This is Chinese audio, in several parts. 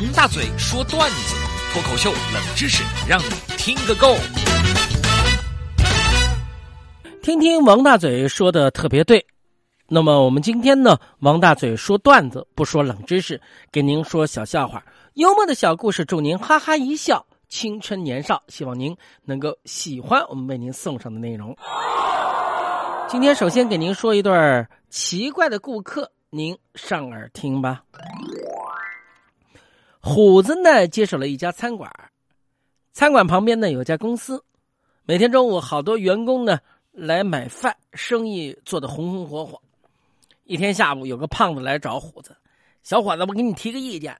王大嘴说段子，脱口秀冷知识，让你听个够。听听王大嘴说的特别对。那么我们今天呢，王大嘴说段子，不说冷知识，给您说小笑话，幽默的小故事，祝您哈哈一笑，青春年少。希望您能够喜欢我们为您送上的内容。今天首先给您说一段奇怪的顾客，您上耳听吧。虎子呢接手了一家餐馆，餐馆旁边呢有家公司，每天中午好多员工呢来买饭，生意做得红红火火。一天下午，有个胖子来找虎子，小伙子，我给你提个意见，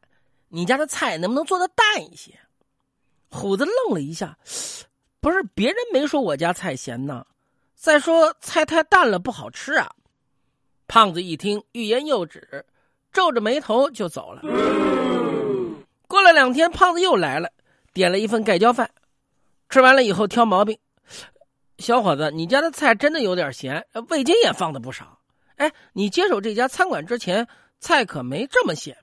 你家的菜能不能做的淡一些？虎子愣了一下，不是别人没说我家菜咸呢，再说菜太淡了不好吃啊。胖子一听，欲言又止，皱着眉头就走了。这两天，胖子又来了，点了一份盖浇饭。吃完了以后挑毛病：“小伙子，你家的菜真的有点咸，味精也放的不少。哎，你接手这家餐馆之前，菜可没这么咸。”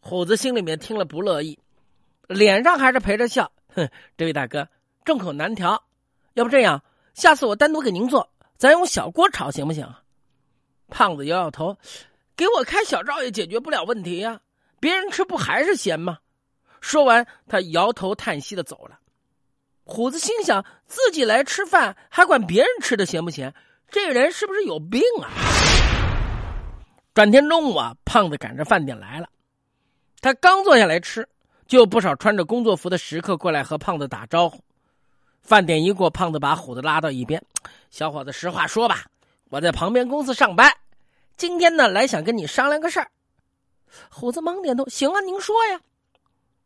虎子心里面听了不乐意，脸上还是陪着笑：“哼，这位大哥，众口难调，要不这样，下次我单独给您做，咱用小锅炒行不行？”胖子摇摇头：“给我开小灶也解决不了问题呀。”别人吃不还是咸吗？说完，他摇头叹息的走了。虎子心想：自己来吃饭，还管别人吃的咸不咸？这人是不是有病啊？转天中午啊，胖子赶着饭点来了。他刚坐下来吃，就有不少穿着工作服的食客过来和胖子打招呼。饭点一过，胖子把虎子拉到一边：“小伙子，实话说吧，我在旁边公司上班，今天呢，来想跟你商量个事儿。”虎子忙点头：“行啊，您说呀。”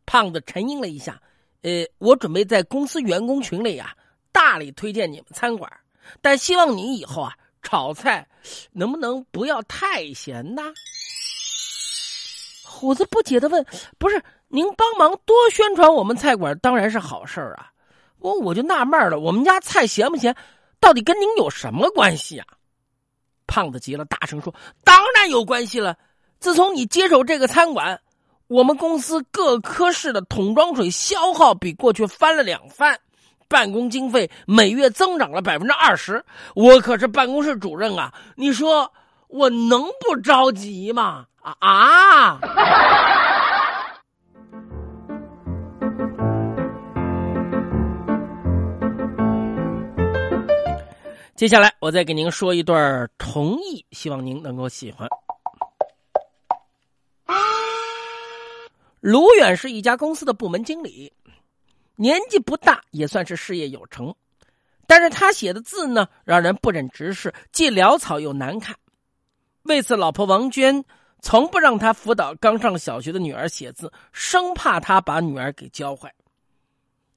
胖子沉吟了一下：“呃，我准备在公司员工群里啊，大力推荐你们餐馆，但希望你以后啊，炒菜能不能不要太咸呐？”虎子不解的问：“不是您帮忙多宣传我们菜馆，当然是好事啊。我我就纳闷了，我们家菜咸不咸，到底跟您有什么关系啊？”胖子急了，大声说：“当然有关系了。”自从你接手这个餐馆，我们公司各科室的桶装水消耗比过去翻了两番，办公经费每月增长了百分之二十。我可是办公室主任啊，你说我能不着急吗？啊啊！接下来我再给您说一段同意，希望您能够喜欢。卢远是一家公司的部门经理，年纪不大，也算是事业有成。但是他写的字呢，让人不忍直视，既潦草又难看。为此，老婆王娟从不让他辅导刚上小学的女儿写字，生怕他把女儿给教坏。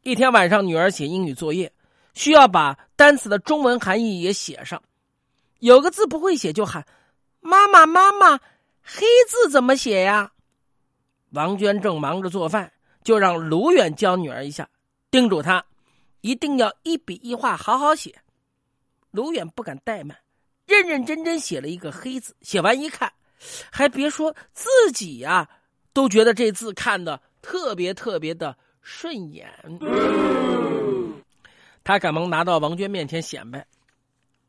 一天晚上，女儿写英语作业，需要把单词的中文含义也写上。有个字不会写，就喊：“妈妈，妈妈，黑字怎么写呀？”王娟正忙着做饭，就让卢远教女儿一下，叮嘱她一定要一笔一画好好写。卢远不敢怠慢，认认真真写了一个“黑”字。写完一看，还别说，自己呀都觉得这字看的特别特别的顺眼。他赶忙拿到王娟面前显摆。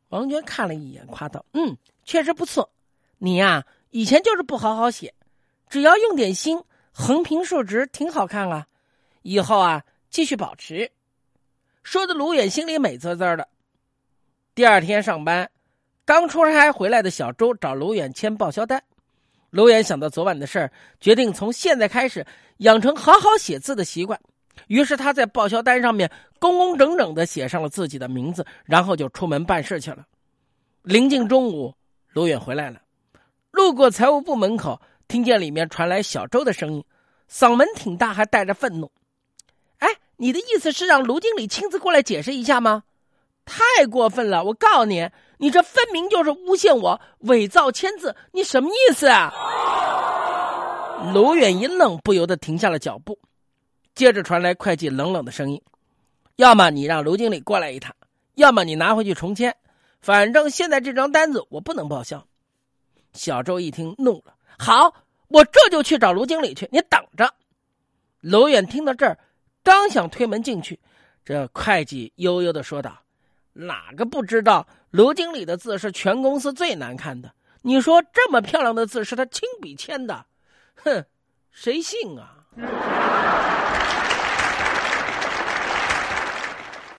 王娟看了一眼，夸道：“嗯，确实不错。你呀，以前就是不好好写，只要用点心。”横平竖直，挺好看啊！以后啊，继续保持。说的卢远心里美滋滋的。第二天上班，刚出差回来的小周找卢远签报销单。卢远想到昨晚的事儿，决定从现在开始养成好好写字的习惯。于是他在报销单上面工工整整的写上了自己的名字，然后就出门办事去了。临近中午，卢远回来了，路过财务部门口。听见里面传来小周的声音，嗓门挺大，还带着愤怒。哎，你的意思是让卢经理亲自过来解释一下吗？太过分了！我告诉你，你这分明就是诬陷我伪造签字，你什么意思啊？卢远一愣，不由得停下了脚步。接着传来会计冷冷的声音：“要么你让卢经理过来一趟，要么你拿回去重签。反正现在这张单子我不能报销。”小周一听，怒了。好，我这就去找卢经理去，你等着。”娄远听到这儿，刚想推门进去，这会计悠悠的说道：“哪个不知道卢经理的字是全公司最难看的？你说这么漂亮的字是他亲笔签的，哼，谁信啊？”